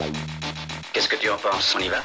Bye. Qu'est-ce que tu en penses? On y va?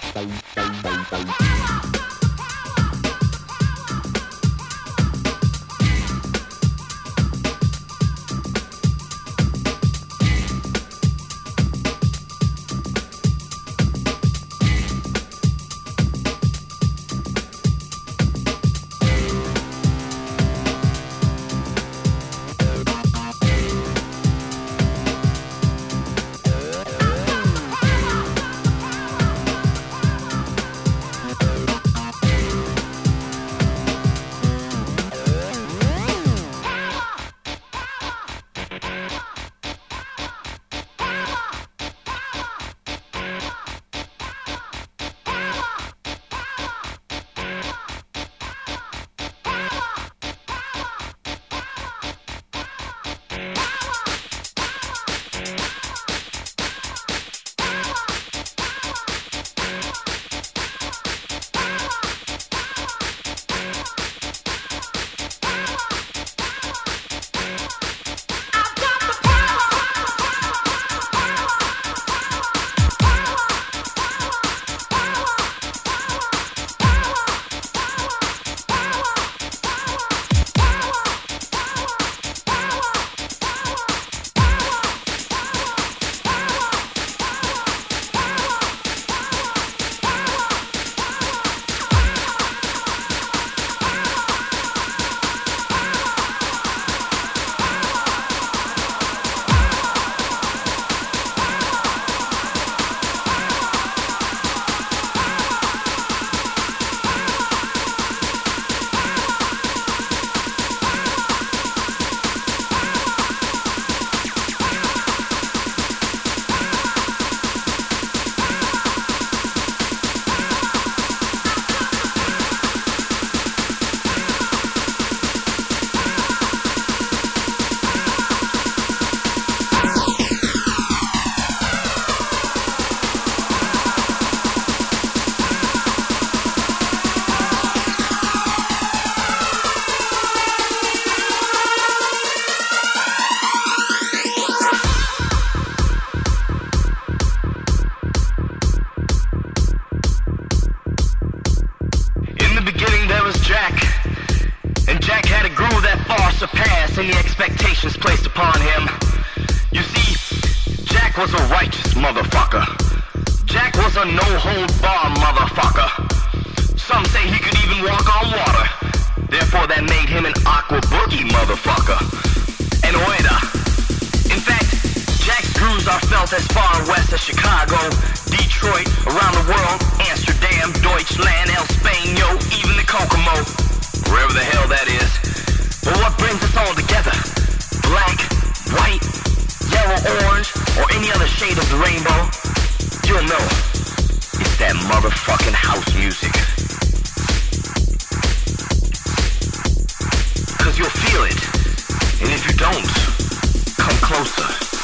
And if you don't, come closer.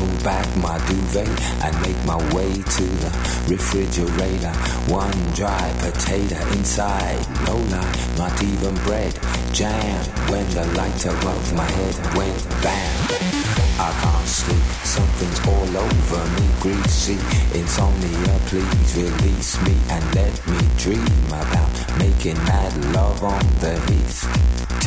Pull back my duvet and make my way to the refrigerator. One dry potato inside, no lie, not even bread. Jam when the light above my head went bam. I can't sleep, something's all over me, greasy. Insomnia, please release me and let me dream about making mad love on the heath.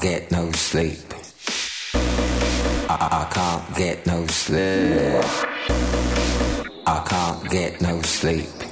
Get no sleep. I, I can't get no sleep. I can't get no sleep.